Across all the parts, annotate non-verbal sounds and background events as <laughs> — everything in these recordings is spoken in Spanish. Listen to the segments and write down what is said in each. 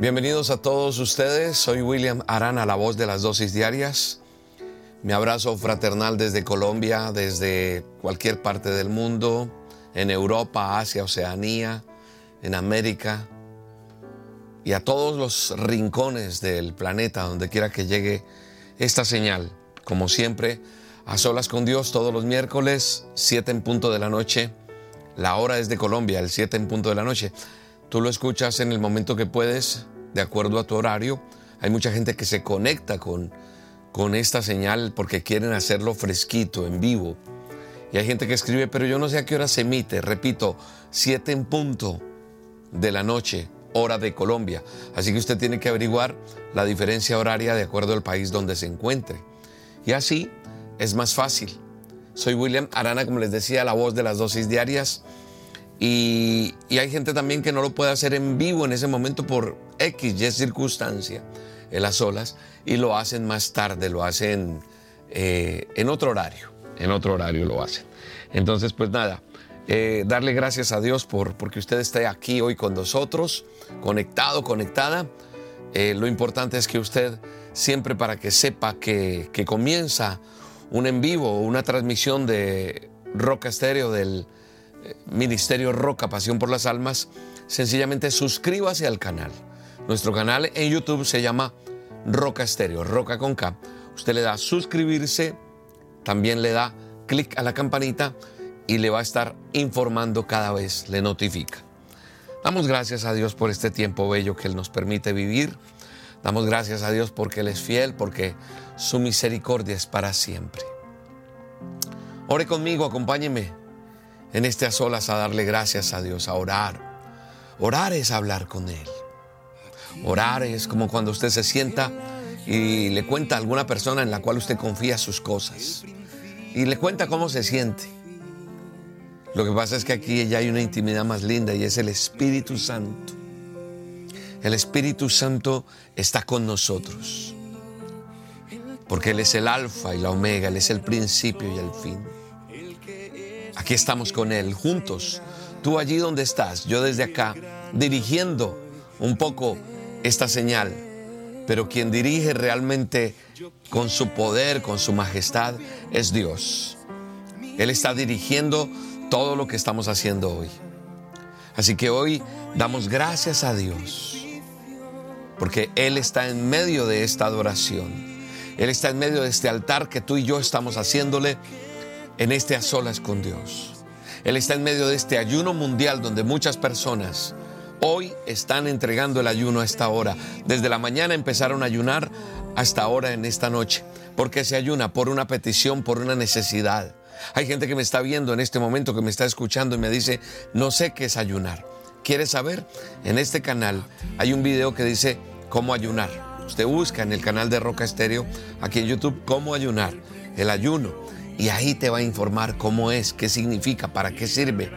Bienvenidos a todos ustedes. Soy William Arana, la voz de las dosis diarias. Mi abrazo fraternal desde Colombia, desde cualquier parte del mundo, en Europa, Asia, Oceanía, en América y a todos los rincones del planeta donde quiera que llegue esta señal. Como siempre, a solas con Dios todos los miércoles, 7 en punto de la noche. La hora es de Colombia, el 7 en punto de la noche. Tú lo escuchas en el momento que puedes, de acuerdo a tu horario. Hay mucha gente que se conecta con, con esta señal porque quieren hacerlo fresquito, en vivo. Y hay gente que escribe, pero yo no sé a qué hora se emite. Repito, 7 en punto de la noche, hora de Colombia. Así que usted tiene que averiguar la diferencia horaria de acuerdo al país donde se encuentre. Y así es más fácil. Soy William Arana, como les decía, la voz de las dosis diarias. Y, hay gente también que no lo puede hacer en vivo en ese momento por X, Y circunstancia, en las olas, y lo hacen más tarde, lo hacen eh, en otro horario, en otro horario lo hacen. Entonces, pues nada, eh, darle gracias a Dios por porque usted esté aquí hoy con nosotros, conectado, conectada. Eh, lo importante es que usted siempre para que sepa que, que comienza un en vivo, una transmisión de Roca Estéreo del Ministerio Roca, Pasión por las Almas, sencillamente suscríbase al canal. Nuestro canal en YouTube se llama Roca Estéreo, Roca con K. Usted le da suscribirse, también le da clic a la campanita y le va a estar informando cada vez, le notifica. Damos gracias a Dios por este tiempo bello que Él nos permite vivir. Damos gracias a Dios porque Él es fiel, porque su misericordia es para siempre. Ore conmigo, acompáñeme en este solas a darle gracias a Dios, a orar. Orar es hablar con Él. Orar es como cuando usted se sienta y le cuenta a alguna persona en la cual usted confía sus cosas. Y le cuenta cómo se siente. Lo que pasa es que aquí ya hay una intimidad más linda y es el Espíritu Santo. El Espíritu Santo está con nosotros. Porque Él es el alfa y la omega, Él es el principio y el fin. Aquí estamos con Él, juntos. Tú allí donde estás, yo desde acá, dirigiendo un poco esta señal. Pero quien dirige realmente con su poder, con su majestad, es Dios. Él está dirigiendo todo lo que estamos haciendo hoy. Así que hoy damos gracias a Dios, porque Él está en medio de esta adoración. Él está en medio de este altar que tú y yo estamos haciéndole en este a solas con Dios. Él está en medio de este ayuno mundial donde muchas personas hoy están entregando el ayuno a esta hora. Desde la mañana empezaron a ayunar hasta ahora en esta noche. porque se ayuna? Por una petición, por una necesidad. Hay gente que me está viendo en este momento, que me está escuchando y me dice, no sé qué es ayunar. ¿Quieres saber? En este canal hay un video que dice cómo ayunar. Usted busca en el canal de Roca Estéreo, aquí en YouTube, cómo ayunar, el ayuno. Y ahí te va a informar cómo es, qué significa, para qué sirve,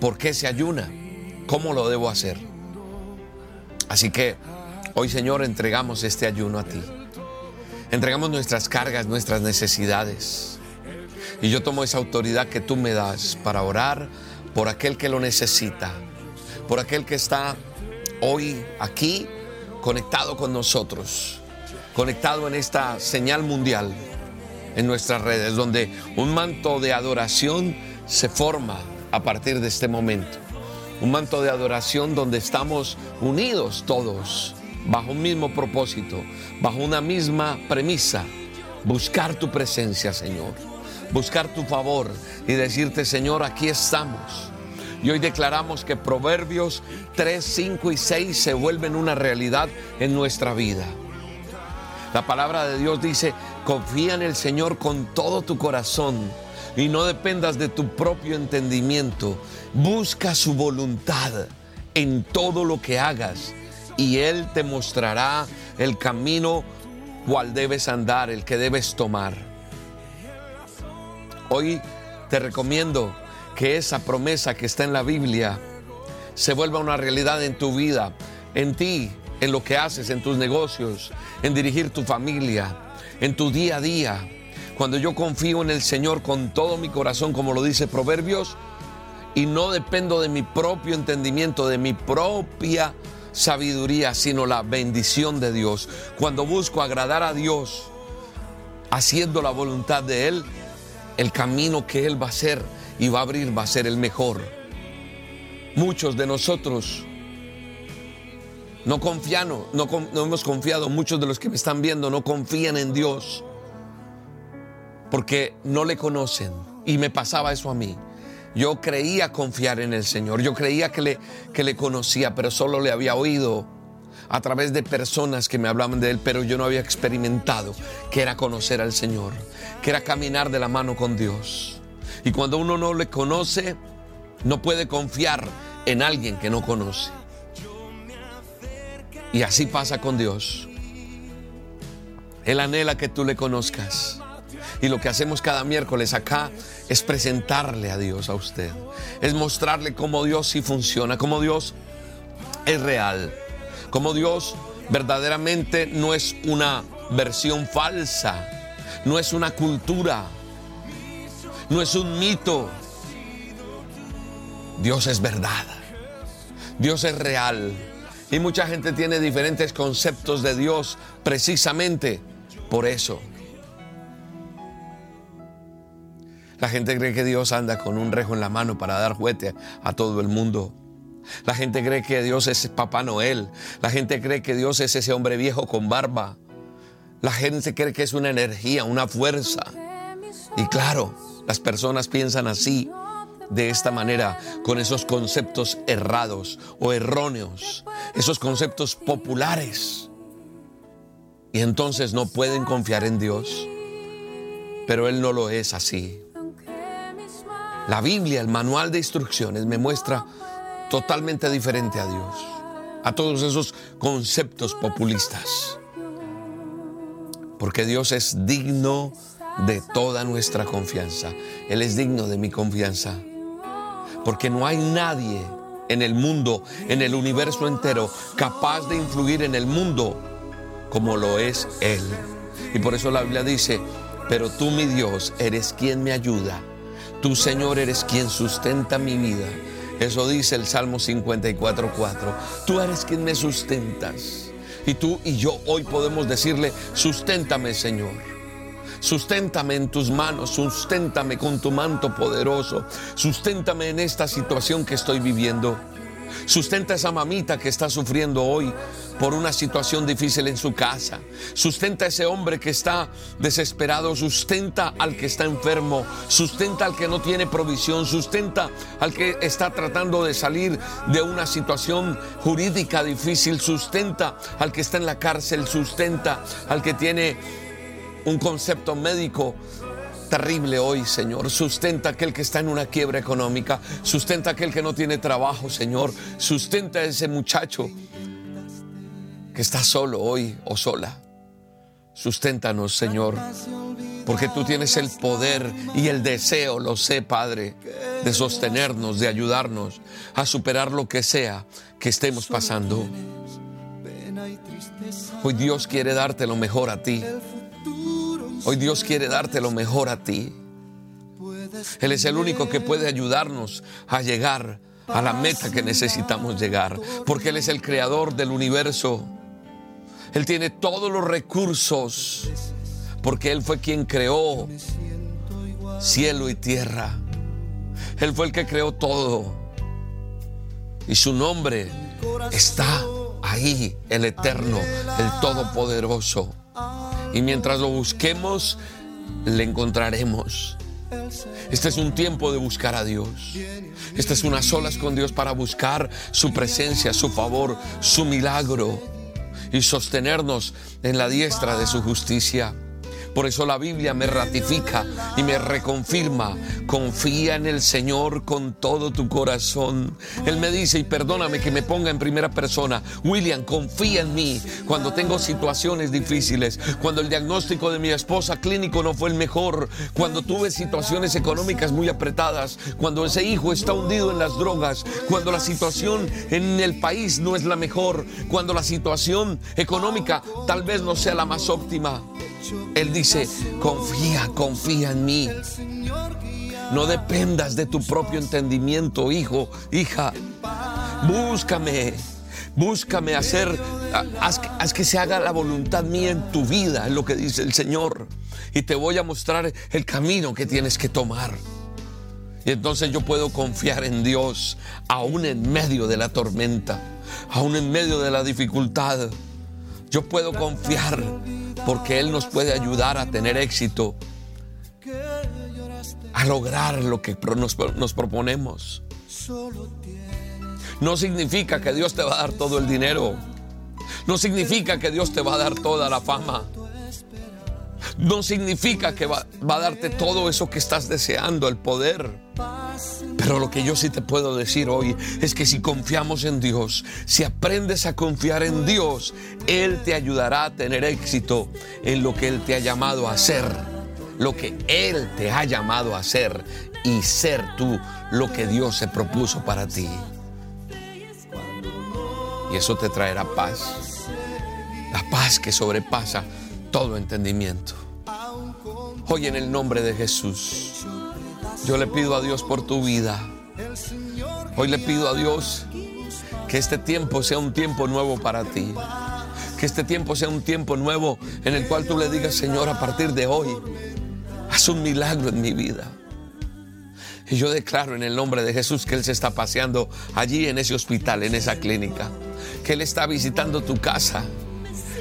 por qué se ayuna, cómo lo debo hacer. Así que hoy, Señor, entregamos este ayuno a ti. Entregamos nuestras cargas, nuestras necesidades. Y yo tomo esa autoridad que tú me das para orar por aquel que lo necesita, por aquel que está hoy aquí conectado con nosotros, conectado en esta señal mundial en nuestras redes, donde un manto de adoración se forma a partir de este momento. Un manto de adoración donde estamos unidos todos bajo un mismo propósito, bajo una misma premisa, buscar tu presencia, Señor, buscar tu favor y decirte, Señor, aquí estamos. Y hoy declaramos que Proverbios 3, 5 y 6 se vuelven una realidad en nuestra vida. La palabra de Dios dice, confía en el Señor con todo tu corazón y no dependas de tu propio entendimiento. Busca su voluntad en todo lo que hagas y Él te mostrará el camino cual debes andar, el que debes tomar. Hoy te recomiendo que esa promesa que está en la Biblia se vuelva una realidad en tu vida, en ti, en lo que haces, en tus negocios, en dirigir tu familia, en tu día a día. Cuando yo confío en el Señor con todo mi corazón, como lo dice Proverbios, y no dependo de mi propio entendimiento, de mi propia sabiduría, sino la bendición de Dios. Cuando busco agradar a Dios, haciendo la voluntad de Él, el camino que Él va a hacer y va a abrir va a ser el mejor. Muchos de nosotros no confian, no, no hemos confiado, muchos de los que me están viendo no confían en Dios porque no le conocen. Y me pasaba eso a mí. Yo creía confiar en el Señor, yo creía que le, que le conocía, pero solo le había oído a través de personas que me hablaban de Él, pero yo no había experimentado que era conocer al Señor, que era caminar de la mano con Dios. Y cuando uno no le conoce, no puede confiar en alguien que no conoce. Y así pasa con Dios. Él anhela que tú le conozcas. Y lo que hacemos cada miércoles acá es presentarle a Dios a usted. Es mostrarle cómo Dios sí funciona, cómo Dios es real, cómo Dios verdaderamente no es una versión falsa, no es una cultura, no es un mito. Dios es verdad. Dios es real. Y mucha gente tiene diferentes conceptos de Dios precisamente por eso. La gente cree que Dios anda con un rejo en la mano para dar juguete a todo el mundo. La gente cree que Dios es Papá Noel. La gente cree que Dios es ese hombre viejo con barba. La gente cree que es una energía, una fuerza. Y claro, las personas piensan así, de esta manera, con esos conceptos errados o erróneos, esos conceptos populares. Y entonces no pueden confiar en Dios. Pero Él no lo es así. La Biblia, el manual de instrucciones, me muestra totalmente diferente a Dios, a todos esos conceptos populistas. Porque Dios es digno de toda nuestra confianza. Él es digno de mi confianza. Porque no hay nadie en el mundo, en el universo entero, capaz de influir en el mundo como lo es Él. Y por eso la Biblia dice, pero tú mi Dios eres quien me ayuda Tú, Señor, eres quien sustenta mi vida. Eso dice el Salmo 54.4. Tú eres quien me sustentas. Y tú y yo hoy podemos decirle, susténtame, Señor. Susténtame en tus manos, susténtame con tu manto poderoso, susténtame en esta situación que estoy viviendo. Sustenta a esa mamita que está sufriendo hoy por una situación difícil en su casa. Sustenta a ese hombre que está desesperado. Sustenta al que está enfermo. Sustenta al que no tiene provisión. Sustenta al que está tratando de salir de una situación jurídica difícil. Sustenta al que está en la cárcel. Sustenta al que tiene un concepto médico terrible hoy, Señor. Sustenta aquel que está en una quiebra económica. Sustenta aquel que no tiene trabajo, Señor. Sustenta a ese muchacho que está solo hoy o sola. Susténtanos, Señor, porque tú tienes el poder y el deseo, lo sé, Padre, de sostenernos, de ayudarnos a superar lo que sea que estemos pasando. Hoy Dios quiere darte lo mejor a ti. Hoy Dios quiere darte lo mejor a ti. Él es el único que puede ayudarnos a llegar a la meta que necesitamos llegar, porque Él es el creador del universo. Él tiene todos los recursos, porque Él fue quien creó cielo y tierra. Él fue el que creó todo. Y su nombre está ahí, el eterno, el todopoderoso. Y mientras lo busquemos, le encontraremos. Este es un tiempo de buscar a Dios. Este es unas solas con Dios para buscar su presencia, su favor, su milagro y sostenernos en la diestra de su justicia. Por eso la Biblia me ratifica y me reconfirma. Confía en el Señor con todo tu corazón. Él me dice, y perdóname que me ponga en primera persona, William, confía en mí cuando tengo situaciones difíciles, cuando el diagnóstico de mi esposa clínico no fue el mejor, cuando tuve situaciones económicas muy apretadas, cuando ese hijo está hundido en las drogas, cuando la situación en el país no es la mejor, cuando la situación económica tal vez no sea la más óptima. Él dice, confía, confía en mí. No dependas de tu propio entendimiento, hijo, hija. Búscame, Búscame hacer, haz, haz, que se haga la voluntad mía en tu vida, es lo que dice el Señor. Y te voy a mostrar el camino que tienes que tomar. Y entonces yo puedo confiar en Dios, aún en medio de la tormenta, aún en medio de la dificultad. Yo puedo confiar porque Él nos puede ayudar a tener éxito, a lograr lo que nos, proponemos. No significa que Dios te va a dar todo el dinero. No significa que Dios te va a dar toda la fama. No significa que va, a darte todo eso que estás deseando, el poder. Pero lo que yo sí te puedo decir hoy es que si confiamos en Dios, si aprendes a confiar en Dios, Él te ayudará a tener éxito en lo que Él te ha llamado a hacer. Lo que Él te ha llamado a hacer y ser tú lo que Dios se propuso para ti. Y eso te traerá paz. La paz que sobrepasa todo entendimiento. Hoy en el nombre de Jesús, yo le pido a Dios por tu vida. Hoy le pido a Dios que este tiempo sea un tiempo nuevo para ti. Que este tiempo sea un tiempo nuevo en el cual tú le digas, Señor, a partir de hoy, haz un milagro en mi vida. Y yo declaro en el nombre de Jesús que Él se está paseando allí en ese hospital, en esa clínica. Que Él está visitando tu casa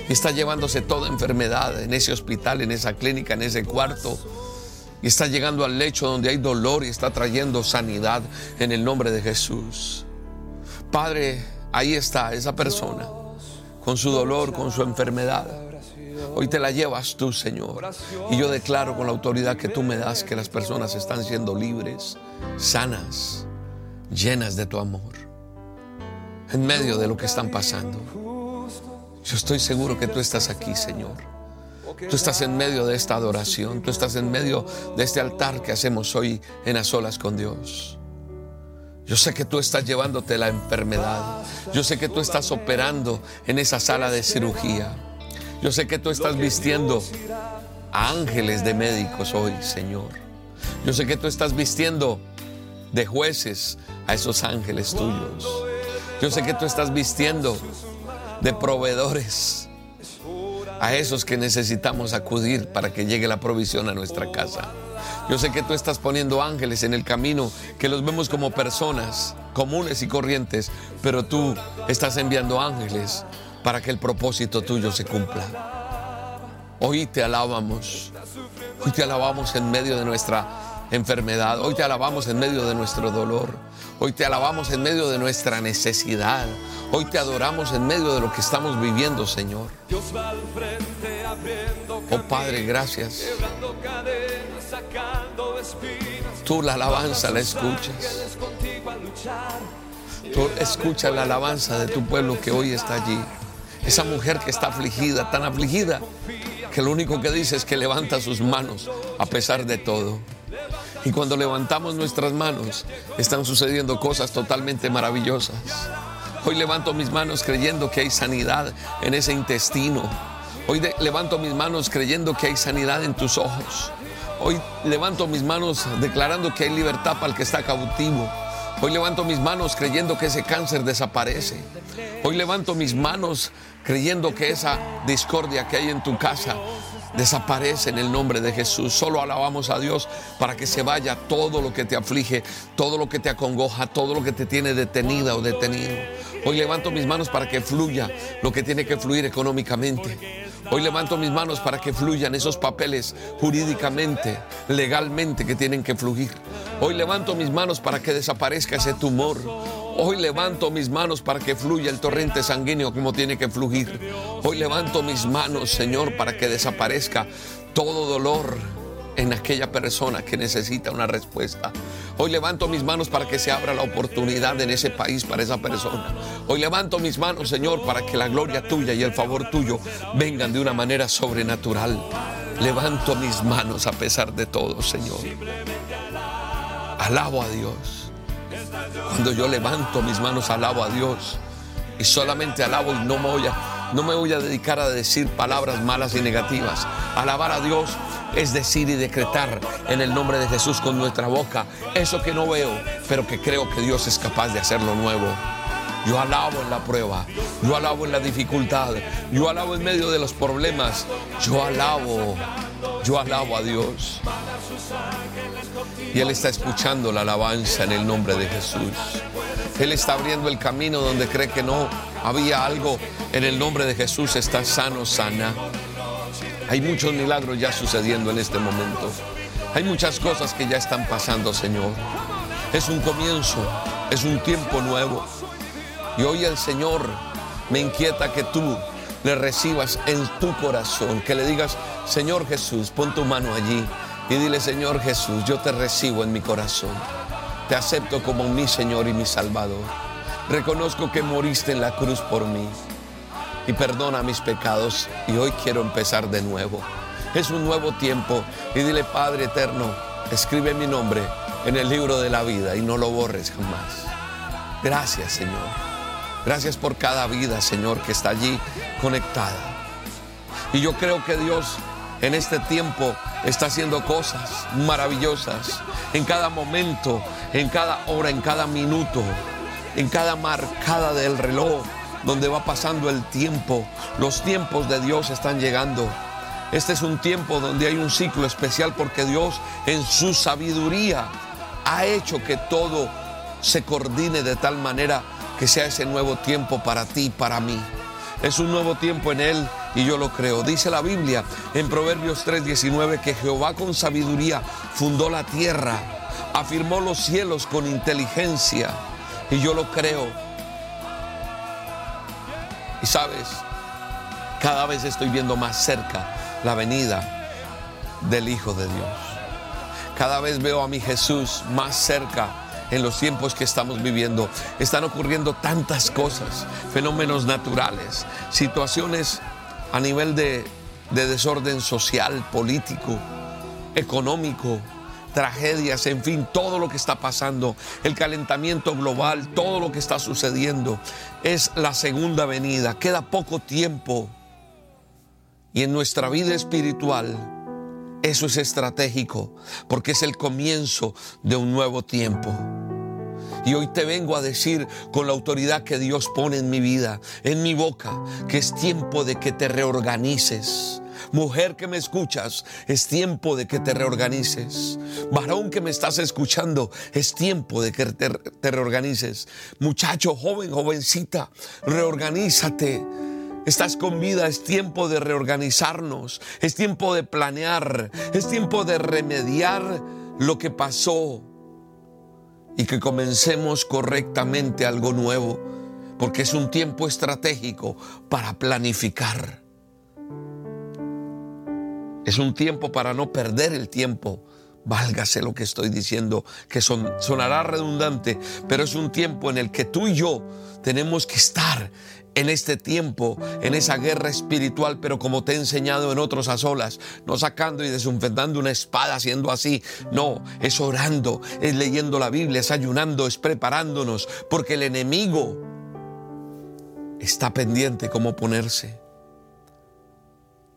y está llevándose toda enfermedad en ese hospital, en esa clínica, en ese cuarto. Y está llegando al lecho donde hay dolor y está trayendo sanidad en el nombre de Jesús. Padre, ahí está esa persona con su dolor, con su enfermedad. Hoy te la llevas tú, Señor. Y yo declaro con la autoridad que tú me das que las personas están siendo libres, sanas, llenas de tu amor, en medio de lo que están pasando. Yo estoy seguro que tú estás aquí, Señor. Tú estás en medio de esta adoración, tú estás en medio de este altar que hacemos hoy en a solas con Dios. Yo sé que tú estás llevándote la enfermedad. Yo sé que tú estás operando en esa sala de cirugía. Yo sé que tú estás vistiendo a ángeles de médicos hoy, Señor. Yo sé que tú estás vistiendo de jueces a esos ángeles tuyos. Yo sé que tú estás vistiendo de proveedores a esos que necesitamos acudir para que llegue la provisión a nuestra casa. Yo sé que tú estás poniendo ángeles en el camino, que los vemos como personas comunes y corrientes, pero tú estás enviando ángeles para que el propósito tuyo se cumpla. Hoy te alabamos, hoy te alabamos en medio de nuestra enfermedad, hoy te alabamos en medio de nuestro dolor, hoy te alabamos en medio de nuestra necesidad, hoy te adoramos en medio de lo que estamos viviendo, Señor. Oh Padre, gracias. Tú la alabanza la escuchas. Tú escuchas la alabanza de tu pueblo que hoy está allí. Esa mujer que está afligida, tan afligida, que lo único que dice es que levanta sus manos a pesar de todo. Y cuando levantamos nuestras manos, están sucediendo cosas totalmente maravillosas. Hoy levanto mis manos creyendo que hay sanidad en ese intestino. Hoy levanto mis manos creyendo que hay sanidad en tus ojos. Hoy levanto mis manos declarando que hay libertad para el que está cautivo. Hoy levanto mis manos creyendo que ese cáncer desaparece. Hoy levanto mis manos creyendo que esa discordia que hay en tu casa desaparece en el nombre de Jesús. Solo alabamos a Dios para que se vaya todo lo que te aflige, todo lo que te acongoja, todo lo que te tiene detenida o detenido. Hoy levanto mis manos para que fluya lo que tiene que fluir económicamente. Hoy levanto mis manos para que fluyan esos papeles jurídicamente, legalmente que tienen que fluir. Hoy levanto mis manos para que desaparezca ese tumor. Hoy levanto mis manos para que fluya el torrente sanguíneo como tiene que fluir. Hoy levanto mis manos, Señor, para que desaparezca todo dolor en aquella persona que necesita una respuesta. Hoy levanto mis manos para que se abra la oportunidad en ese país para esa persona. Hoy levanto mis manos, Señor, para que la gloria tuya y el favor tuyo vengan de una manera sobrenatural. Levanto mis manos a pesar de todo, Señor. Alabo a Dios. Cuando yo levanto mis manos, alabo a Dios. Y solamente alabo y no me voy a, no me voy a dedicar a decir palabras malas y negativas. Alabar a Dios es decir y decretar en el nombre de Jesús con nuestra boca eso que no veo, pero que creo que Dios es capaz de hacerlo nuevo. Yo alabo en la prueba. Yo alabo en la dificultad. Yo alabo en medio de los problemas. Yo alabo. Yo alabo a Dios. Y Él está escuchando la alabanza en el nombre de Jesús. Él está abriendo el camino donde cree que no había algo. En el nombre de Jesús está sano, sana. Hay muchos milagros ya sucediendo en este momento. Hay muchas cosas que ya están pasando, Señor. Es un comienzo, es un tiempo nuevo. Y hoy el Señor me inquieta que tú le recibas en tu corazón, que le digas, Señor Jesús, pon tu mano allí y dile, Señor Jesús, yo te recibo en mi corazón. Te acepto como mi Señor y mi Salvador. Reconozco que moriste en la cruz por mí y perdona mis pecados y hoy quiero empezar de nuevo. Es un nuevo tiempo y dile, Padre eterno, escribe mi nombre en el libro de la vida y no lo borres jamás. Gracias, Señor. Gracias por cada vida, Señor, que está allí conectada. Y yo creo que Dios en este tiempo está haciendo cosas maravillosas en cada momento, en cada hora, en cada minuto, en cada marcada del reloj donde va pasando el tiempo. Los tiempos de Dios están llegando. Este es un tiempo donde hay un ciclo especial porque Dios en su sabiduría ha hecho que todo se coordine de tal manera que sea ese nuevo tiempo para ti y para mí. Es un nuevo tiempo en Él y yo lo creo. Dice la Biblia en Proverbios 3:19 que Jehová con sabiduría fundó la tierra, afirmó los cielos con inteligencia y yo lo creo. Y sabes, cada vez estoy viendo más cerca la venida del Hijo de Dios. Cada vez veo a mi Jesús más cerca en los tiempos que estamos viviendo. Están ocurriendo tantas cosas, fenómenos naturales, situaciones a nivel de, de desorden social, político, económico, tragedias, en fin, todo lo que está pasando, el calentamiento global, todo lo que está sucediendo, es la segunda venida. Queda poco tiempo. Y en nuestra vida espiritual, eso es estratégico, porque es el comienzo de un nuevo tiempo. Y hoy te vengo a decir con la autoridad que Dios pone en mi vida, en mi boca, que es tiempo de que te reorganices. Mujer que me escuchas, es tiempo de que te reorganices. Varón que me estás escuchando, es tiempo de que te, reorganices. Muchacho, joven, jovencita, reorganízate. Estás con vida, es tiempo de reorganizarnos, es tiempo de planear, es tiempo de remediar lo que pasó y que comencemos correctamente algo nuevo, porque es un tiempo estratégico para planificar. Es un tiempo para no perder el tiempo. Válgase lo que estoy diciendo, que son, sonará redundante, pero es un tiempo en el que tú y yo tenemos que estar en este tiempo, en esa guerra espiritual, pero como te he enseñado en otros a solas, no sacando y desenfundando una espada haciendo así, no, es orando, es leyendo la Biblia, es ayunando, es preparándonos, porque el enemigo está pendiente cómo ponerse.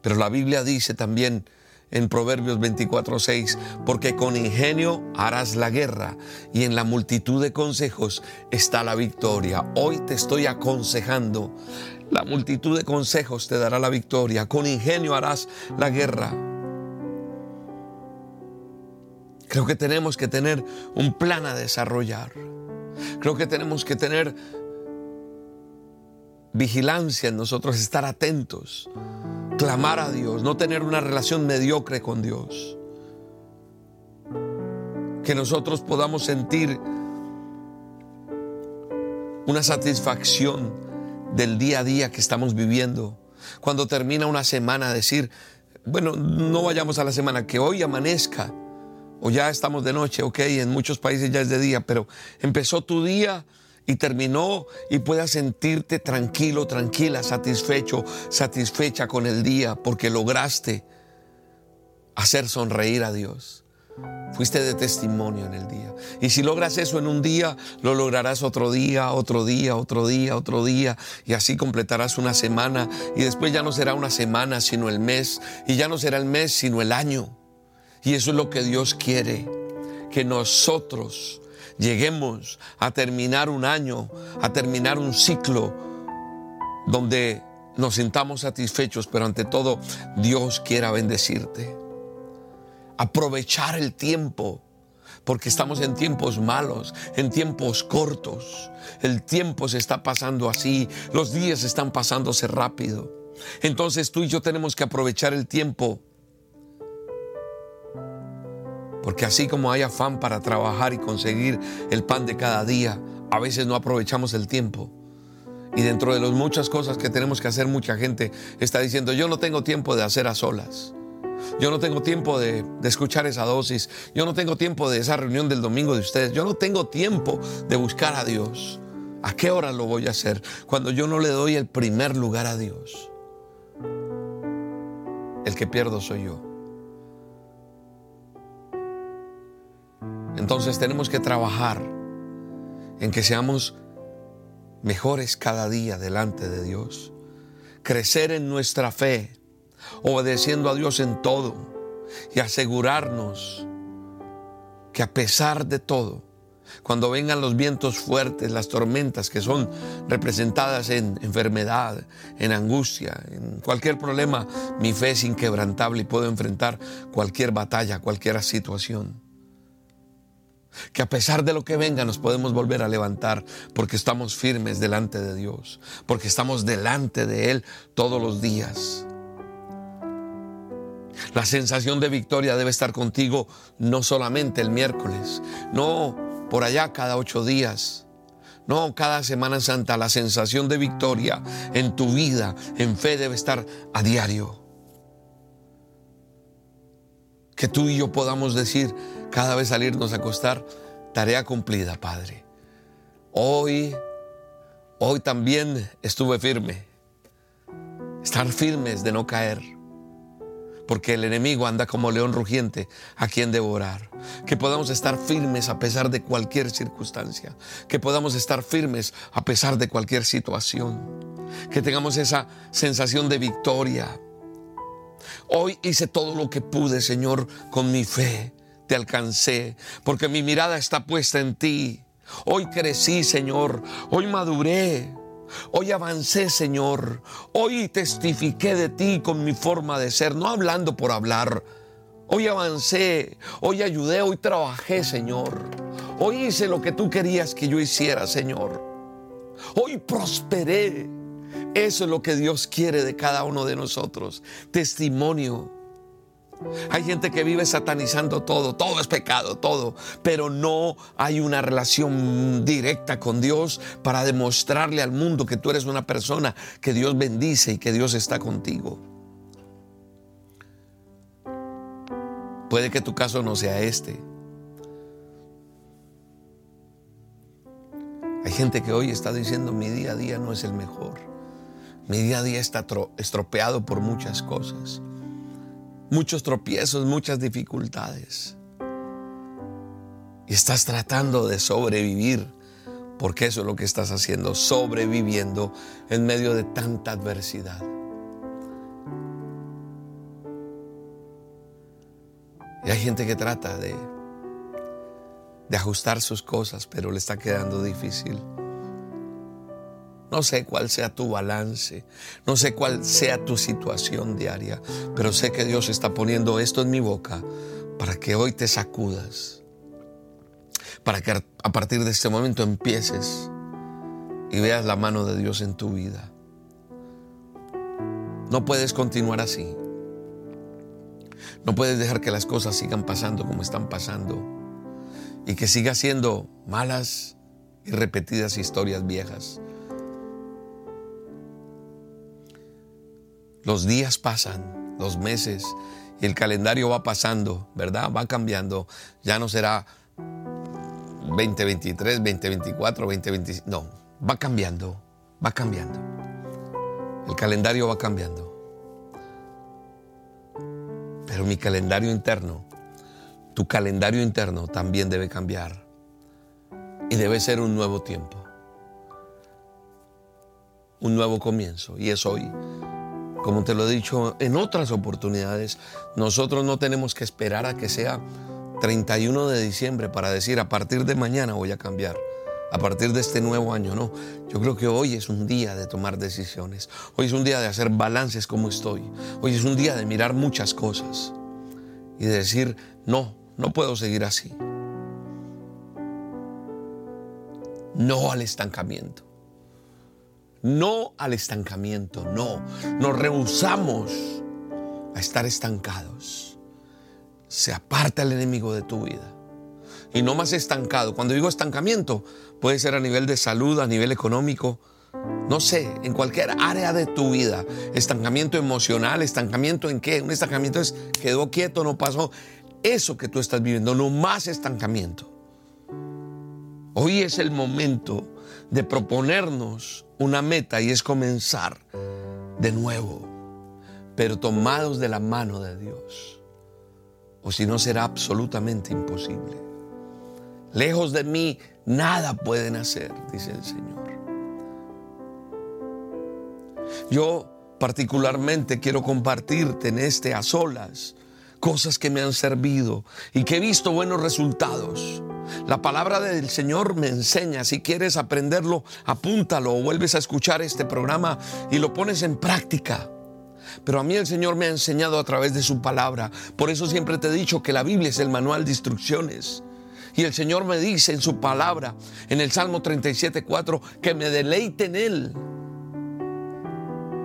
Pero la Biblia dice también, en Proverbios 24:6, porque con ingenio harás la guerra y en la multitud de consejos está la victoria. Hoy te estoy aconsejando, la multitud de consejos te dará la victoria, con ingenio harás la guerra. Creo que tenemos que tener un plan a desarrollar. Creo que tenemos que tener vigilancia en nosotros, estar atentos clamar a Dios, no tener una relación mediocre con Dios. Que nosotros podamos sentir una satisfacción del día a día que estamos viviendo. Cuando termina una semana, decir, bueno, no vayamos a la semana, que hoy amanezca, o ya estamos de noche, ok, en muchos países ya es de día, pero empezó tu día y terminó y puedas sentirte tranquilo, tranquila, satisfecho, satisfecha con el día porque lograste hacer sonreír a Dios. Fuiste de testimonio en el día. Y si logras eso en un día, lo lograrás otro día, otro día, otro día, otro día. Y así completarás una semana. Y después ya no será una semana, sino el mes. Y ya no será el mes, sino el año. Y eso es lo que Dios quiere. Que nosotros lleguemos a terminar un año, a terminar un ciclo donde nos sintamos satisfechos, pero ante todo Dios quiera bendecirte. Aprovechar el tiempo, porque estamos en tiempos malos, en tiempos cortos. El tiempo se está pasando así, los días están pasándose rápido. Entonces tú y yo tenemos que aprovechar el tiempo. Porque así como hay afán para trabajar y conseguir el pan de cada día, a veces no aprovechamos el tiempo. Y dentro de las muchas cosas que tenemos que hacer, mucha gente está diciendo, yo no tengo tiempo de hacer a solas. Yo no tengo tiempo de, de, escuchar esa dosis. Yo no tengo tiempo de esa reunión del domingo de ustedes. Yo no tengo tiempo de buscar a Dios. ¿A qué hora lo voy a hacer? Cuando yo no le doy el primer lugar a Dios. El que pierdo soy yo. Entonces tenemos que trabajar en que seamos mejores cada día delante de Dios. Crecer en nuestra fe, obedeciendo a Dios en todo y asegurarnos que a pesar de todo, cuando vengan los vientos fuertes, las tormentas que son representadas en enfermedad, en angustia, en cualquier problema, mi fe es inquebrantable y puedo enfrentar cualquier batalla, cualquier situación que a pesar de lo que venga nos podemos volver a levantar porque estamos firmes delante de Dios, porque estamos delante de Él todos los días. La sensación de victoria debe estar contigo no solamente el miércoles, no por allá cada ocho días, no cada Semana Santa. La sensación de victoria en tu vida, en fe, debe estar a diario. Que tú y yo podamos decir, cada vez salirnos a acostar, tarea cumplida, Padre. Hoy, hoy también estuve firme. Estar firmes de no caer. Porque el enemigo anda como león rugiente a quien devorar. Que podamos estar firmes a pesar de cualquier circunstancia. Que podamos estar firmes a pesar de cualquier situación. Que tengamos esa sensación de victoria. Hoy hice todo lo que pude, Señor, con mi fe te alcancé, porque mi mirada está puesta en ti. Hoy crecí, Señor, hoy maduré, hoy avancé, Señor, hoy testifiqué de ti con mi forma de ser, no hablando por hablar. Hoy avancé, hoy ayudé, hoy trabajé, Señor. Hoy hice lo que tú querías que yo hiciera, Señor. Hoy prosperé. Eso es lo que Dios quiere de cada uno de nosotros. Testimonio hay gente que vive satanizando todo, todo es pecado, todo, pero no hay una relación directa con Dios para demostrarle al mundo que tú eres una persona que Dios bendice y que Dios está contigo. Puede que tu caso no sea este. Hay gente que hoy está diciendo mi día a día no es el mejor. Mi día a día está estropeado por muchas cosas muchos tropiezos, muchas dificultades. Y estás tratando de sobrevivir, porque eso es lo que estás haciendo, sobreviviendo en medio de tanta adversidad. Y hay gente que trata de, de ajustar sus cosas, pero le está quedando difícil. No sé cuál sea tu balance, no sé cuál sea tu situación diaria, pero sé que Dios está poniendo esto en mi boca para que hoy te sacudas, para que a partir de este momento empieces y veas la mano de Dios en tu vida. No puedes continuar así. No puedes dejar que las cosas sigan pasando como están pasando y que siga siendo malas y repetidas historias viejas. Los días pasan, los meses, y el calendario va pasando, ¿verdad? Va cambiando. Ya no será 2023, 2024, 2025. No, va cambiando, va cambiando. El calendario va cambiando. Pero mi calendario interno, tu calendario interno también debe cambiar. Y debe ser un nuevo tiempo. Un nuevo comienzo. Y es hoy. Como te lo he dicho en otras oportunidades, nosotros no tenemos que esperar a que sea 31 de diciembre para decir a partir de mañana voy a cambiar. A partir de este nuevo año, no. Yo creo que hoy es un día de tomar decisiones. Hoy es un día de hacer balances como estoy. Hoy es un día de mirar muchas cosas y de decir, no, no puedo seguir así. No al estancamiento. No al estancamiento, no. Nos rehusamos a estar estancados. Se aparta el enemigo de tu vida. Y no más estancado. Cuando digo estancamiento, puede ser a nivel de salud, a nivel económico, no sé, en cualquier área de tu vida. Estancamiento emocional, estancamiento en qué? Un estancamiento es quedó quieto, no pasó. Eso que tú estás viviendo, no más estancamiento. Hoy es el momento de proponernos una meta y es comenzar de nuevo, pero tomados de la mano de Dios. O si no será absolutamente imposible. Lejos de mí nada pueden hacer, dice el Señor. Yo particularmente quiero compartirte en este a solas cosas que me han servido y que he visto buenos resultados. La palabra del Señor me enseña, si quieres aprenderlo, apúntalo o vuelves a escuchar este programa y lo pones en práctica. Pero a mí el Señor me ha enseñado a través de su palabra. Por eso siempre te he dicho que la Biblia es el manual de instrucciones. Y el Señor me dice en su palabra, en el Salmo 37.4, que me deleite en Él.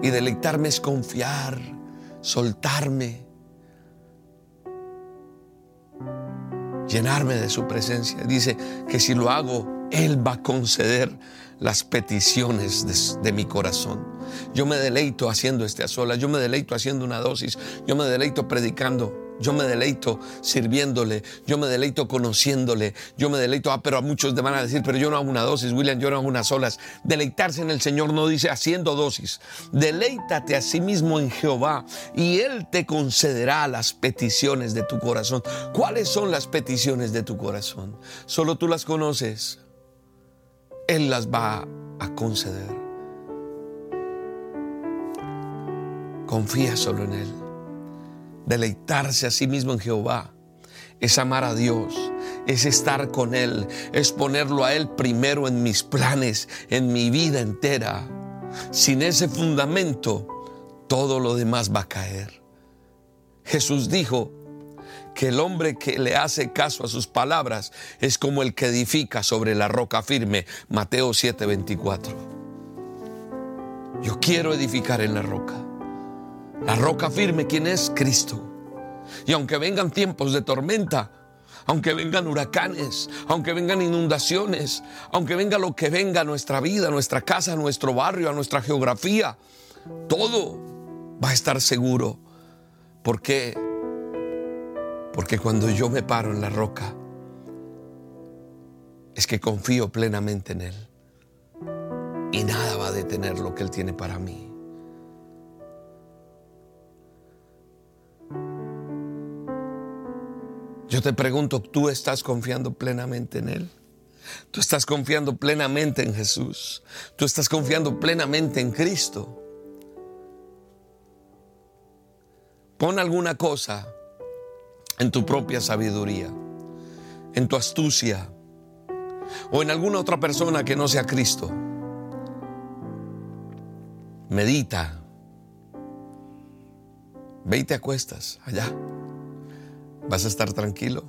Y deleitarme es confiar, soltarme, llenarme de su presencia. Dice que si lo hago, Él va a conceder las peticiones de, mi corazón. Yo me deleito haciendo este a solas, yo me deleito haciendo una dosis, yo me deleito predicando. Yo me deleito sirviéndole, yo me deleito conociéndole, yo me deleito, ah, pero a muchos te van a decir, pero yo no hago una dosis, William, yo no hago unas solas. Deleitarse en el Señor no dice haciendo dosis. Deleítate a sí mismo en Jehová y Él te concederá las peticiones de tu corazón. ¿Cuáles son las peticiones de tu corazón? Solo tú las conoces. Él las va a conceder. Confía solo en Él deleitarse a sí mismo en Jehová, es amar a Dios, es estar con Él, es ponerlo a Él primero en mis planes, en mi vida entera. Sin ese fundamento, todo lo demás va a caer. Jesús dijo que el hombre que le hace caso a sus palabras es como el que edifica sobre la roca firme. Mateo 7:24. Yo quiero edificar en la roca. La roca firme, ¿quién es? Cristo. Y aunque vengan tiempos de tormenta, aunque vengan huracanes, aunque vengan inundaciones, aunque venga lo que venga a nuestra vida, a nuestra casa, a nuestro barrio, a nuestra geografía, todo va a estar seguro. ¿Por qué? Porque cuando yo me paro en la roca, es que confío plenamente en Él. Y nada va a detener lo que Él tiene para mí. Yo te pregunto, ¿tú estás confiando plenamente en Él? ¿Tú estás confiando plenamente en Jesús? ¿Tú estás confiando plenamente en Cristo? Pon alguna cosa en tu propia sabiduría, en tu astucia o en alguna otra persona que no sea Cristo. Medita. Ve y te acuestas allá. ¿Vas a estar tranquilo?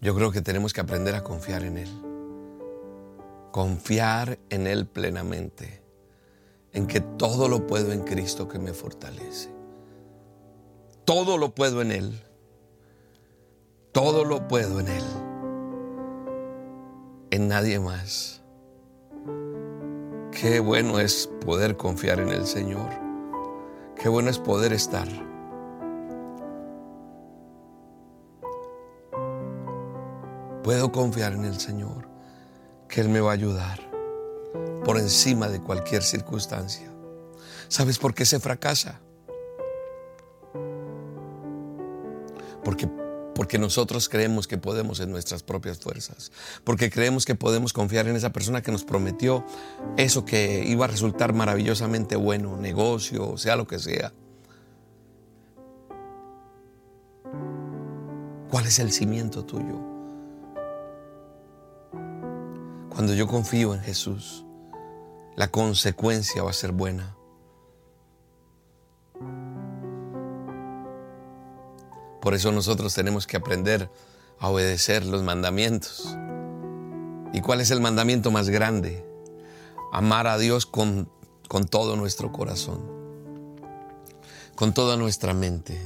Yo creo que tenemos que aprender a confiar en Él. Confiar en Él plenamente. En que todo lo puedo en Cristo que me fortalece. Todo lo puedo en Él. Todo lo puedo en Él. En nadie más. Qué bueno es poder confiar en el Señor. Qué bueno es poder estar. Puedo confiar en el Señor, que Él me va a ayudar por encima de cualquier circunstancia. ¿Sabes por qué se fracasa? Porque porque nosotros creemos que podemos en nuestras propias fuerzas. Porque creemos que podemos confiar en esa persona que nos prometió eso que iba a resultar maravillosamente bueno, negocio, sea lo que sea. ¿Cuál es el cimiento tuyo? Cuando yo confío en Jesús, la consecuencia va a ser buena. Por eso nosotros tenemos que aprender a obedecer los mandamientos. ¿Y cuál es el mandamiento más grande? Amar a Dios con, con todo nuestro corazón, con toda nuestra mente,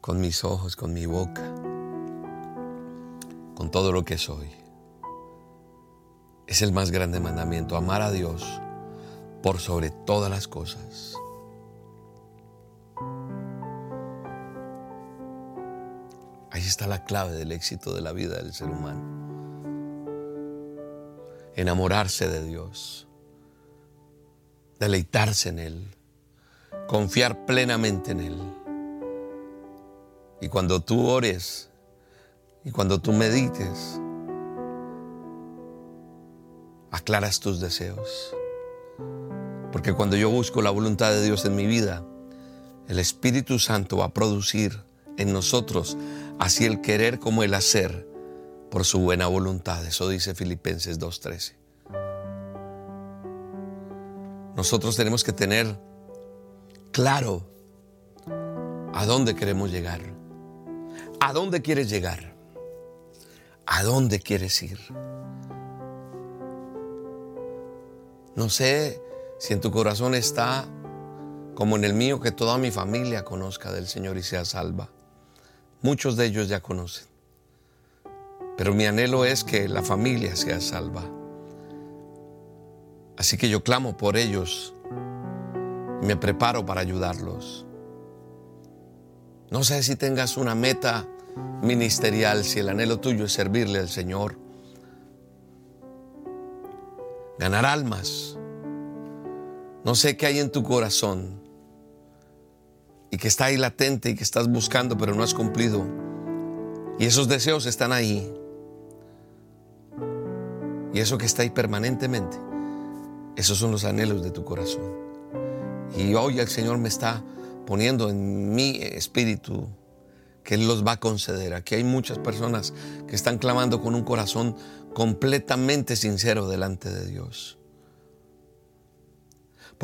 con mis ojos, con mi boca, con todo lo que soy. Es el más grande mandamiento, amar a Dios por sobre todas las cosas. Ahí está la clave del éxito de la vida del ser humano. Enamorarse de Dios, deleitarse en Él, confiar plenamente en Él. Y cuando tú ores y cuando tú medites, aclaras tus deseos. Porque cuando yo busco la voluntad de Dios en mi vida, el Espíritu Santo va a producir en nosotros así el querer como el hacer por su buena voluntad. Eso dice Filipenses 2.13. Nosotros tenemos que tener claro a dónde queremos llegar. ¿A dónde quieres llegar? ¿A dónde quieres ir? No sé si en tu corazón está como en el mío que toda mi familia conozca del Señor y sea salva. Muchos de ellos ya conocen. Pero mi anhelo es que la familia sea salva. Así que yo clamo por ellos y me preparo para ayudarlos. No sé si tengas una meta ministerial, si el anhelo tuyo es servirle al Señor. Ganar almas. No sé qué hay en tu corazón y que está ahí latente y que estás buscando pero no has cumplido. Y esos deseos están ahí. Y eso que está ahí permanentemente, esos son los anhelos de tu corazón. Y hoy el Señor me está poniendo en mi espíritu que Él los va a conceder. Aquí hay muchas personas que están clamando con un corazón completamente sincero delante de Dios.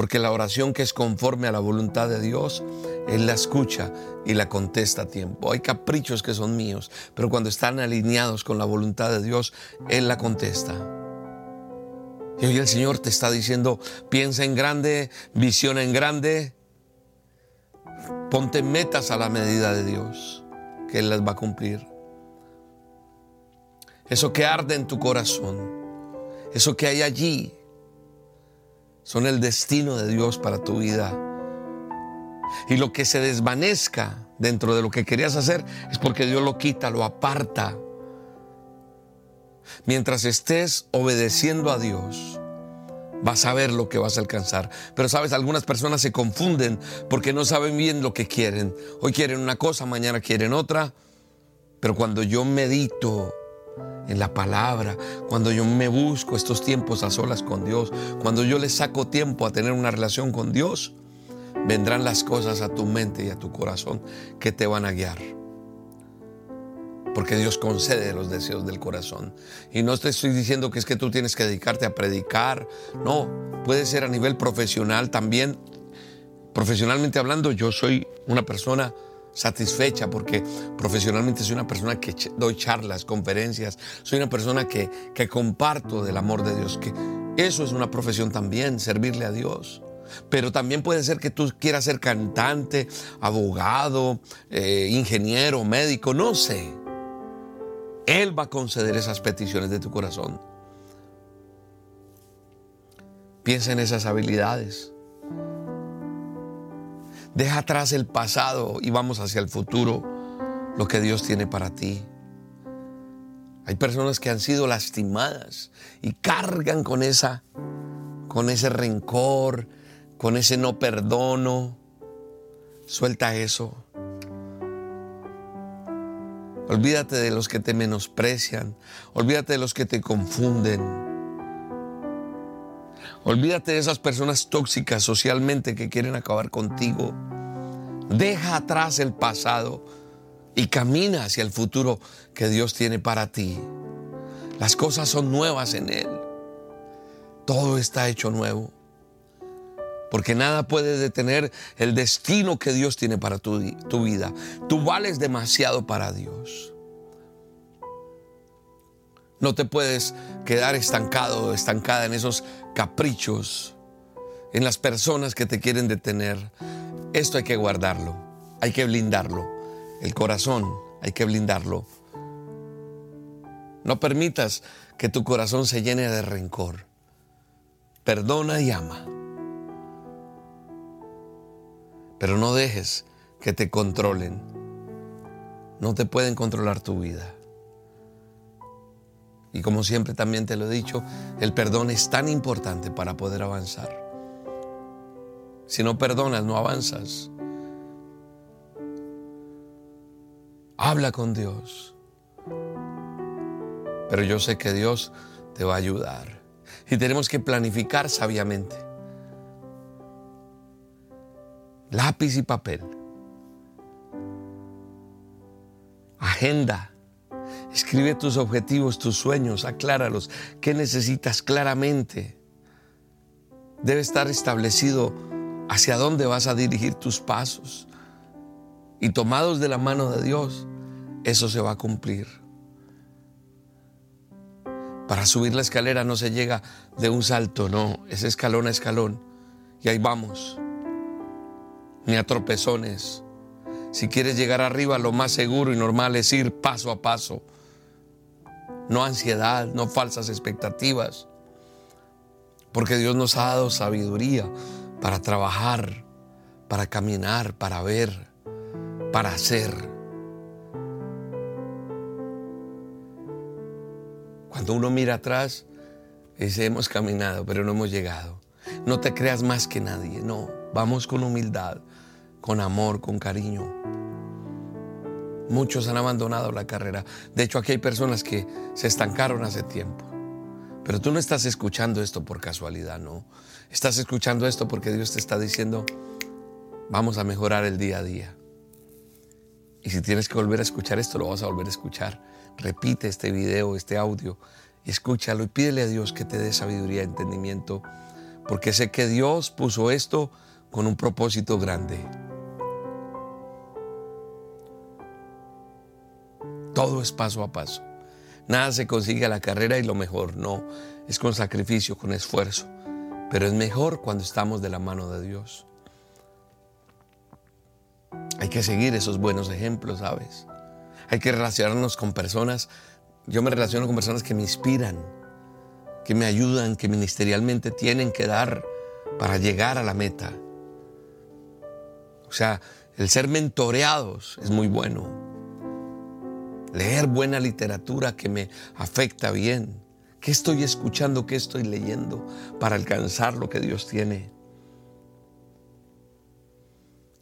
Porque la oración que es conforme a la voluntad de Dios, Él la escucha y la contesta a tiempo. Hay caprichos que son míos, pero cuando están alineados con la voluntad de Dios, Él la contesta. Y hoy el Señor te está diciendo, piensa en grande, visiona en grande, ponte metas a la medida de Dios, que Él las va a cumplir. Eso que arde en tu corazón, eso que hay allí, son el destino de Dios para tu vida. Y lo que se desvanezca dentro de lo que querías hacer es porque Dios lo quita, lo aparta. Mientras estés obedeciendo a Dios, vas a ver lo que vas a alcanzar. Pero sabes, algunas personas se confunden porque no saben bien lo que quieren. Hoy quieren una cosa, mañana quieren otra. Pero cuando yo medito en la palabra, cuando yo me busco estos tiempos a solas con Dios, cuando yo le saco tiempo a tener una relación con Dios, vendrán las cosas a tu mente y a tu corazón que te van a guiar. Porque Dios concede los deseos del corazón. Y no te estoy diciendo que es que tú tienes que dedicarte a predicar. No, puede ser a nivel profesional también. Profesionalmente hablando, yo soy una persona satisfecha porque profesionalmente soy una persona que doy charlas, conferencias, soy una persona que, que comparto del amor de Dios, que eso es una profesión también, servirle a Dios. Pero también puede ser que tú quieras ser cantante, abogado, eh, ingeniero, médico, no sé. Él va a conceder esas peticiones de tu corazón. Piensa en esas habilidades. Deja atrás el pasado y vamos hacia el futuro, lo que Dios tiene para ti. Hay personas que han sido lastimadas y cargan con esa con ese rencor, con ese no perdono. Suelta eso. Olvídate de los que te menosprecian. Olvídate de los que te confunden. Olvídate de esas personas tóxicas socialmente que quieren acabar contigo. Deja atrás el pasado. y camina hacia el futuro que Dios tiene para ti. Las cosas son nuevas en Él. Todo está hecho nuevo. Porque nada puede detener el destino que Dios tiene para tu, tu vida. Tú vales demasiado para Dios. No te puedes quedar estancado estancada en esos caprichos, en las personas que te quieren detener. Esto hay que guardarlo, hay que blindarlo. El corazón hay que blindarlo. No permitas que tu corazón se llene de rencor. Perdona y ama. Pero no dejes que te controlen. No te pueden controlar tu vida. Y como siempre también te lo he dicho, el perdón es tan importante para poder avanzar. Si no perdonas, no avanzas. Habla con Dios. Pero yo sé que Dios te va a ayudar. Y tenemos que planificar sabiamente. Lápiz y papel. Agenda. Escribe tus objetivos, tus sueños, acláralos. ¿Qué necesitas claramente? Debe estar establecido hacia dónde vas a dirigir tus pasos. Y tomados de la mano de Dios, eso se va a cumplir. Para subir la escalera no se llega de un salto, no, es escalón a escalón. Y ahí vamos, ni a tropezones. Si quieres llegar arriba, lo más seguro y normal es ir paso a paso. No ansiedad, no falsas expectativas. Porque Dios nos ha dado sabiduría para trabajar, para caminar, para ver, para hacer. Cuando uno mira atrás, dice, hemos caminado, pero no hemos llegado. No te creas más que nadie, no. Vamos con humildad, con amor, con cariño. Muchos han abandonado la carrera. De hecho, aquí hay personas que se estancaron hace tiempo. Pero tú no estás escuchando esto por casualidad, no. Estás escuchando esto porque Dios te está diciendo, vamos a mejorar el día a día. Y si tienes que volver a escuchar esto, lo vas a volver a escuchar repite este video, este audio, escúchalo y pídele a Dios que te dé sabiduría y entendimiento, porque sé que Dios puso esto con un propósito grande. Todo es paso a paso. Nada se consigue a la carrera y lo mejor, no, es con sacrificio, con esfuerzo, pero es mejor cuando estamos de la mano de Dios. Hay que seguir esos buenos ejemplos, ¿sabes? Hay que relacionarnos con personas. Yo me relaciono con personas que me inspiran, que me ayudan, que ministerialmente tienen que dar para llegar a la meta. O sea, el ser mentoreados es muy bueno. Leer buena literatura que me afecta bien. ¿Qué estoy escuchando? ¿Qué estoy leyendo para alcanzar lo que Dios tiene?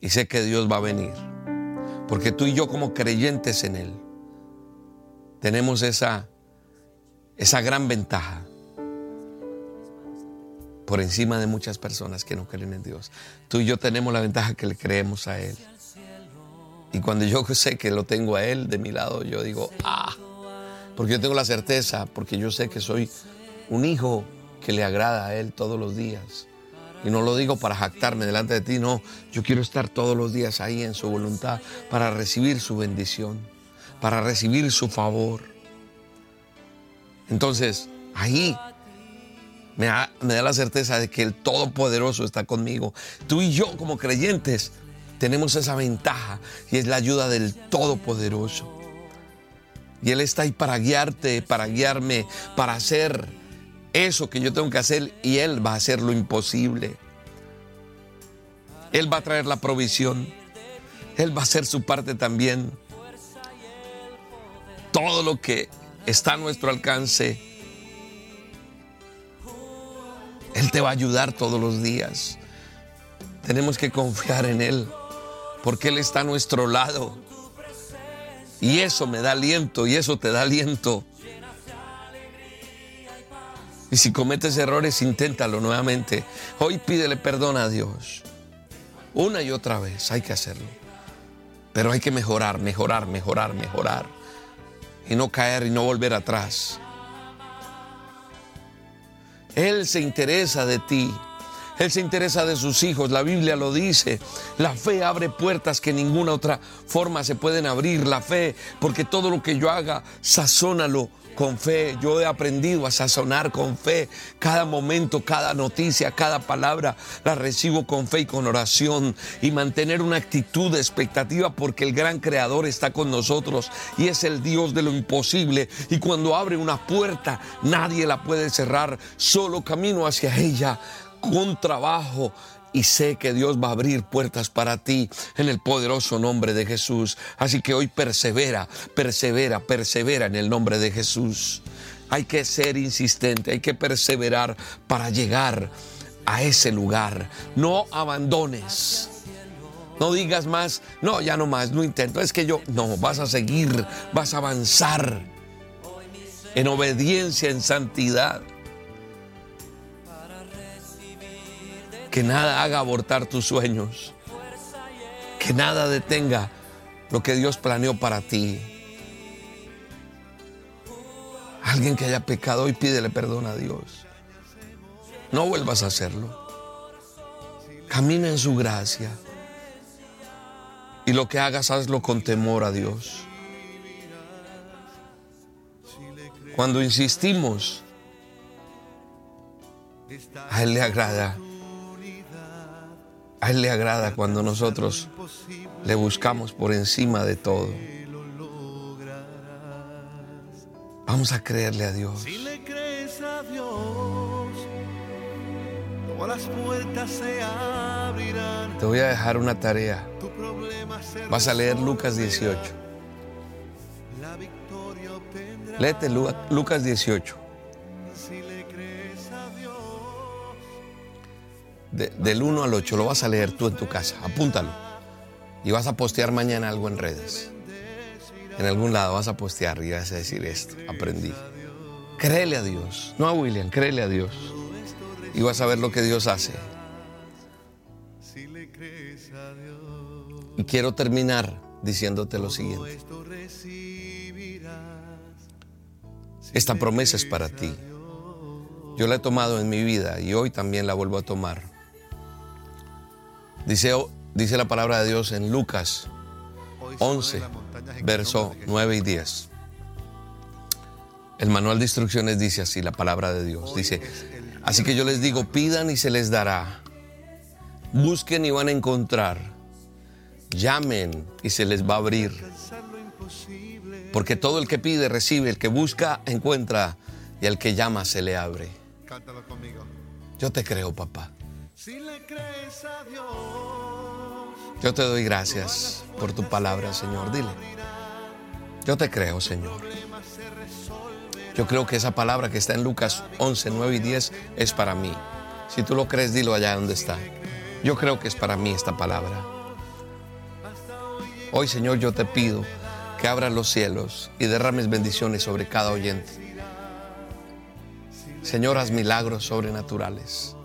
Y sé que Dios va a venir. Porque tú y yo como creyentes en Él tenemos esa, esa gran ventaja por encima de muchas personas que no creen en Dios. Tú y yo tenemos la ventaja que le creemos a Él. Y cuando yo <laughs> sé que lo tengo a Él de mi lado, yo digo, ah, porque yo tengo la certeza, porque yo sé que soy un hijo que le agrada a Él todos los días. Y no lo digo para jactarme delante de ti, no. Yo quiero estar todos los días ahí en su voluntad para recibir su bendición, para recibir su favor. Entonces, ahí me da, la certeza de que el Todopoderoso está conmigo. Tú y yo como creyentes tenemos esa ventaja y es la ayuda del Todopoderoso. Y Él está ahí para guiarte, para guiarme, para hacer eso que yo tengo que hacer y Él va a hacer lo imposible. Él va a traer la provisión. Él va a hacer su parte también. Todo lo que está a nuestro alcance, Él te va a ayudar todos los días. Tenemos que confiar en Él, porque Él está a nuestro lado. Y eso me da aliento, y eso te da aliento. Y si cometes errores, inténtalo nuevamente. Hoy pídele perdón a Dios. Una y otra vez hay que hacerlo. Pero hay que mejorar, mejorar, mejorar, mejorar. Y no caer y no volver atrás. Él se interesa de ti. Él se interesa de sus hijos, la Biblia lo dice. La fe abre puertas que ninguna otra forma se pueden abrir. La fe, porque todo lo que yo haga, sazónalo con fe. Yo he aprendido a sazonar con fe. Cada momento, cada noticia, cada palabra la recibo con fe y con oración. Y mantener una actitud de expectativa porque el gran creador está con nosotros y es el Dios de lo imposible. Y cuando abre una puerta, nadie la puede cerrar. Solo camino hacia ella con trabajo y sé que Dios va a abrir puertas para ti en el poderoso nombre de Jesús. Así que hoy persevera, persevera, persevera en el nombre de Jesús. Hay que ser insistente, hay que perseverar para llegar a ese lugar. No abandones. No digas más, no, ya no más, no intento. Es que yo, no, vas a seguir, vas a avanzar en obediencia, en santidad. Que nada haga abortar tus sueños. Que nada detenga lo que Dios planeó para ti. Alguien que haya pecado hoy pídele perdón a Dios. No vuelvas a hacerlo. Camina en su gracia. Y lo que hagas, hazlo con temor a Dios. Cuando insistimos, a Él le agrada a Él le agrada cuando nosotros le buscamos por encima de todo. Vamos a creerle a Dios. Si le crees a Dios, todas las puertas se abrirán. Te voy a dejar una tarea. Vas a leer Lucas 18. Léete Lucas 18. Del 1 al 8, lo vas a leer tú en tu casa, apúntalo. Y vas a postear mañana algo en redes. En algún lado vas a postear y vas a decir esto, aprendí. Créele a Dios, no a William, créele a Dios. Y vas a ver lo que Dios hace. Y quiero terminar diciéndote lo siguiente. Esta promesa es para ti. Yo la he tomado en mi vida y hoy también la vuelvo a tomar. Dice, dice la palabra de Dios en Lucas 11, verso 9 y 10. El manual de instrucciones dice así, la palabra de Dios. Dice, así que yo les digo, pidan y se les dará. Busquen y van a encontrar. Llamen y se les va a abrir. Porque todo el que pide recibe, el que busca encuentra y el que llama se le abre. Yo te creo, papá. Yo te doy gracias por tu palabra, Señor. Dile. Yo te creo, Señor. Yo creo que esa palabra que está en Lucas 11, 9 y 10 es para mí. Si tú lo crees, dilo allá donde está. Yo creo que es para mí esta palabra. Hoy, Señor, yo te pido que abras los cielos y derrames bendiciones sobre cada oyente. Señor, haz milagros sobrenaturales.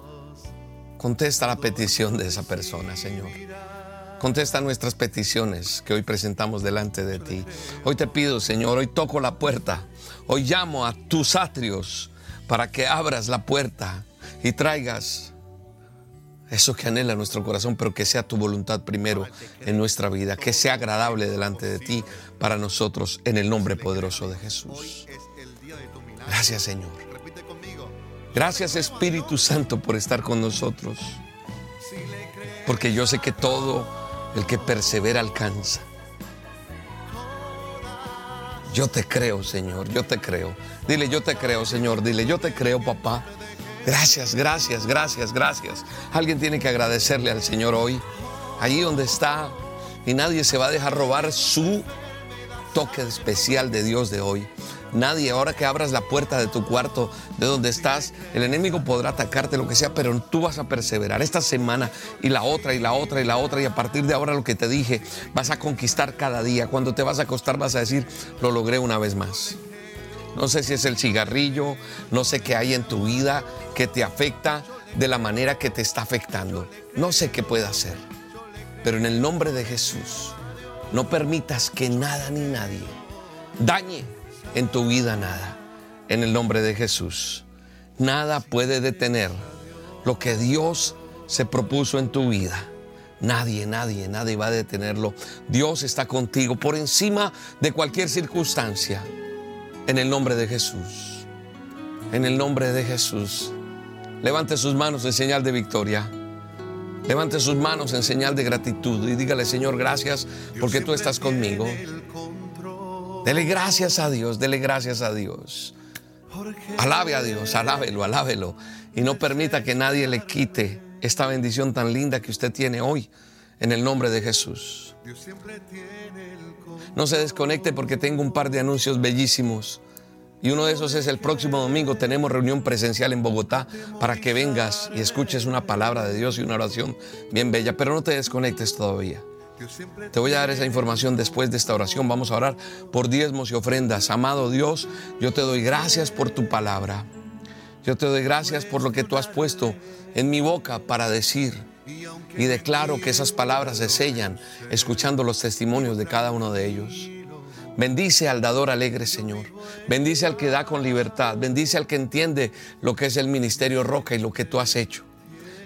Contesta la petición de esa persona, Señor. Contesta nuestras peticiones que hoy presentamos delante de ti. Hoy te pido, Señor, hoy toco la puerta. Hoy llamo a tus atrios para que abras la puerta y traigas eso que anhela nuestro corazón, pero que sea tu voluntad primero en nuestra vida, que sea agradable delante de ti para nosotros en el nombre poderoso de Jesús. Gracias, Señor. Gracias Espíritu Santo por estar con nosotros. Porque yo sé que todo el que persevera alcanza. Yo te creo, Señor, yo te creo. Dile, yo te creo, Señor. Dile, yo te creo, papá. Gracias, gracias, gracias, gracias. Alguien tiene que agradecerle al Señor hoy, allí donde está. Y nadie se va a dejar robar su toque especial de Dios de hoy. Nadie, ahora que abras la puerta de tu cuarto, de donde estás, el enemigo podrá atacarte, lo que sea, pero tú vas a perseverar esta semana y la otra y la otra y la otra. Y a partir de ahora lo que te dije, vas a conquistar cada día. Cuando te vas a acostar vas a decir, lo logré una vez más. No sé si es el cigarrillo, no sé qué hay en tu vida que te afecta de la manera que te está afectando. No sé qué puede hacer. Pero en el nombre de Jesús, No permitas que nada ni nadie dañe en tu vida nada. En el nombre de Jesús. Nada puede detener lo que Dios se propuso en tu vida. Nadie, nadie, nadie va a detenerlo. Dios está contigo por encima de cualquier circunstancia. En el nombre de Jesús. En el nombre de Jesús. Levante sus manos en señal de victoria. Levante sus manos en señal de gratitud y dígale, Señor, gracias porque tú estás conmigo. Dele gracias a Dios, dele gracias a Dios. Alabe a Dios, alábelo, alábelo. Y no permita que nadie le quite esta bendición tan linda que usted tiene hoy en el nombre de Jesús. No se desconecte porque tengo un par de anuncios bellísimos. Y uno de esos es el próximo domingo. Tenemos reunión presencial en Bogotá para que vengas y escuches una palabra de Dios y una oración bien bella. Pero no te desconectes todavía. Te voy a dar esa información después de esta oración. Vamos a orar por diezmos y ofrendas. Amado Dios, yo te doy gracias por tu palabra. Yo te doy gracias por lo que tú has puesto en mi boca para decir. Y declaro que esas palabras se sellan escuchando los testimonios de cada uno de ellos. Bendice al dador alegre, Señor. Bendice al que da con libertad. Bendice al que entiende lo que es el ministerio Roca y lo que tú has hecho.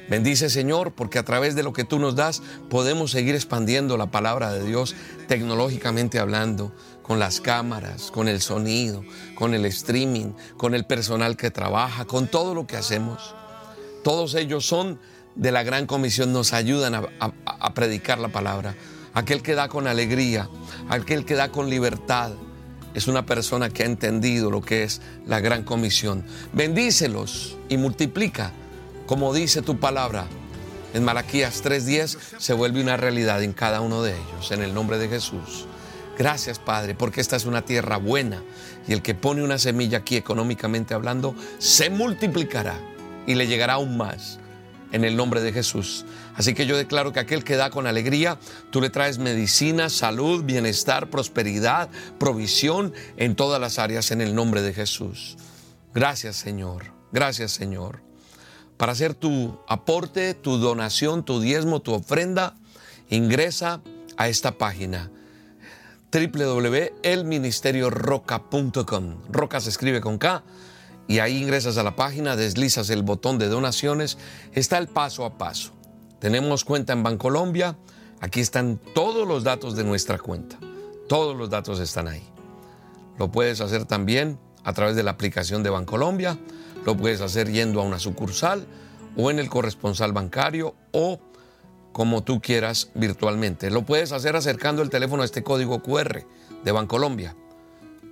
Bendice Señor, porque a través de lo que tú nos das podemos seguir expandiendo la palabra de Dios tecnológicamente hablando, con las cámaras, con el sonido, con el streaming, con el personal que trabaja, con todo lo que hacemos. Todos ellos son de la gran comisión, nos ayudan a, predicar la palabra. Aquel que da con alegría, aquel que da con libertad, es una persona que ha entendido lo que es la gran comisión. Bendícelos y multiplica como dice tu palabra. En Malaquías 3:10 se vuelve una realidad en cada uno de ellos, en el nombre de Jesús. Gracias, Padre, porque esta es una tierra buena y el que pone una semilla aquí económicamente hablando se multiplicará y le llegará aún más en el nombre de Jesús. Así que yo declaro que aquel que da con alegría, tú le traes medicina, salud, bienestar, prosperidad, provisión en todas las áreas en el nombre de Jesús. Gracias, Señor. Gracias, Señor para hacer tu aporte, tu donación, tu diezmo, tu ofrenda, ingresa a esta página www.elministerioroca.com. Roca se escribe con K y ahí ingresas a la página, deslizas el botón de donaciones, está el paso a paso. Tenemos cuenta en Bancolombia, aquí están todos los datos de nuestra cuenta. Todos los datos están ahí. Lo puedes hacer también a través de la aplicación de Bancolombia lo puedes hacer yendo a una sucursal o en el corresponsal bancario o como tú quieras virtualmente. Lo puedes hacer acercando el teléfono a este código QR de Bancolombia.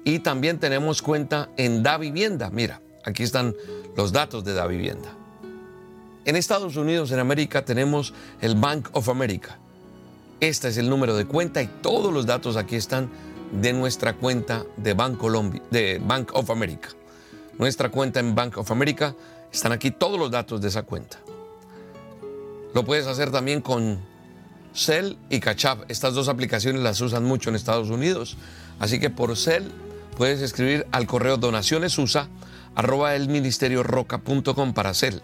Y también tenemos cuenta en Da Vivienda. Mira, aquí están los datos de Da Vivienda. En Estados Unidos, en América, tenemos el Bank of America. Este es el número de cuenta y todos los datos aquí están de nuestra cuenta de de Bank of America nuestra cuenta en Bank of America. Están aquí todos los datos de esa cuenta. Lo puedes hacer también con Cell y Cachap. Estas dos aplicaciones las usan mucho en Estados Unidos. Así que por Cell puedes escribir al correo donacionesusa arroba el ministerio roca.com para Cell.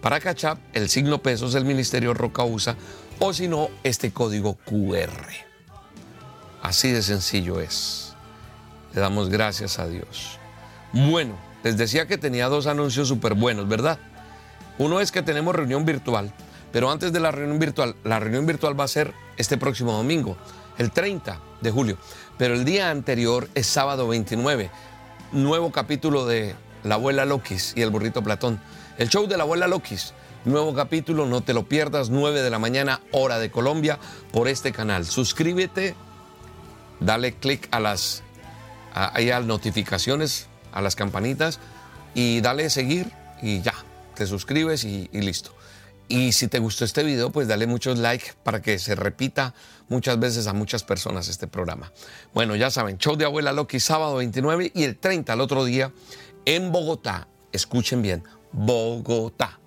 Para Cachap, el signo pesos el ministerio roca usa o si no, este código QR. Así de sencillo es. Le damos gracias a Dios. Bueno. Les decía que tenía dos anuncios súper buenos, ¿verdad? Uno es que tenemos reunión virtual, pero antes de la reunión virtual, la reunión virtual va a ser este próximo domingo, el 30 de julio, pero el día anterior es sábado 29, nuevo capítulo de La abuela Lokis y el burrito Platón. El show de la abuela Lokis, nuevo capítulo, no te lo pierdas, 9 de la mañana, hora de Colombia, por este canal. Suscríbete, dale click a las a, a notificaciones a las campanitas y dale seguir y ya, te suscribes y, listo. Y si te gustó este video, pues dale muchos likes para que se repita muchas veces a muchas personas este programa. Bueno, ya saben, show de Abuela Loki sábado 29 y el 30 al otro día en Bogotá. Escuchen bien, Bogotá.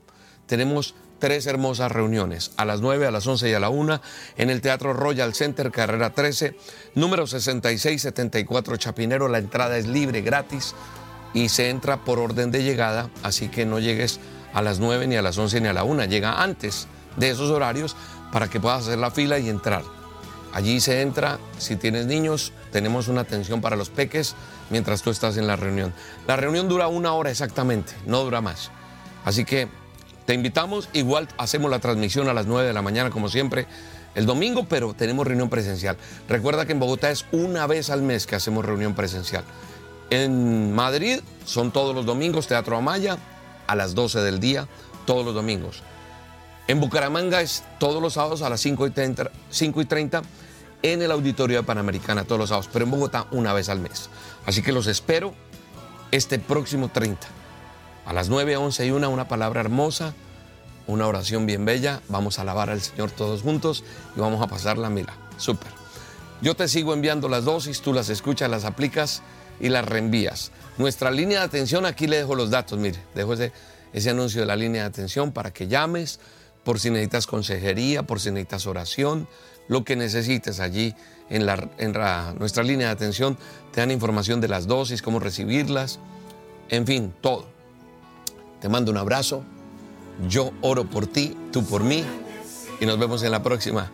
Tenemos tres hermosas reuniones, a las 9, a las 11 y a la 1, en el Teatro Royal Center, carrera 13, número 6674 Chapinero. La entrada es libre, gratis y se entra por orden de llegada, así que no llegues a las 9 ni a las 11 ni a la 1, llega antes de esos horarios para que puedas hacer la fila y entrar. Allí se entra, si tienes niños, tenemos una atención para los peques mientras tú estás en la reunión. La reunión dura una hora exactamente, no dura más. Así que te invitamos, igual hacemos la transmisión a las 9 de la mañana como siempre el domingo, pero tenemos reunión presencial. Recuerda que en Bogotá es una vez al mes que hacemos reunión presencial. En Madrid son todos los domingos, Teatro Amaya, a las 12 del día, todos los domingos. En Bucaramanga es todos los sábados a las 5 y 30, 5 y 30 en el Auditorio de Panamericana todos los sábados, pero en Bogotá una vez al mes. Así que los espero este próximo 30. A las 9, 11 y 1, una palabra hermosa, una oración bien bella. Vamos a alabar al Señor todos juntos y vamos a pasar la mila. Súper. Yo te sigo enviando las dosis, tú las escuchas, las aplicas y las reenvías. Nuestra línea de atención, aquí le dejo los datos, mire, dejo ese, ese anuncio de la línea de atención para que llames por si necesitas consejería, por si necesitas oración, lo que necesites allí en nuestra línea de atención. Te dan información de las dosis, cómo recibirlas, en fin, todo. Te mando un abrazo. Yo oro por ti, tú por mí. Y nos vemos en la próxima.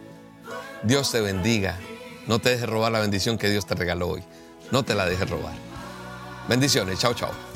Dios te bendiga. No te dejes robar la bendición que Dios te regaló hoy. No te la dejes robar. Bendiciones. Chao, chao.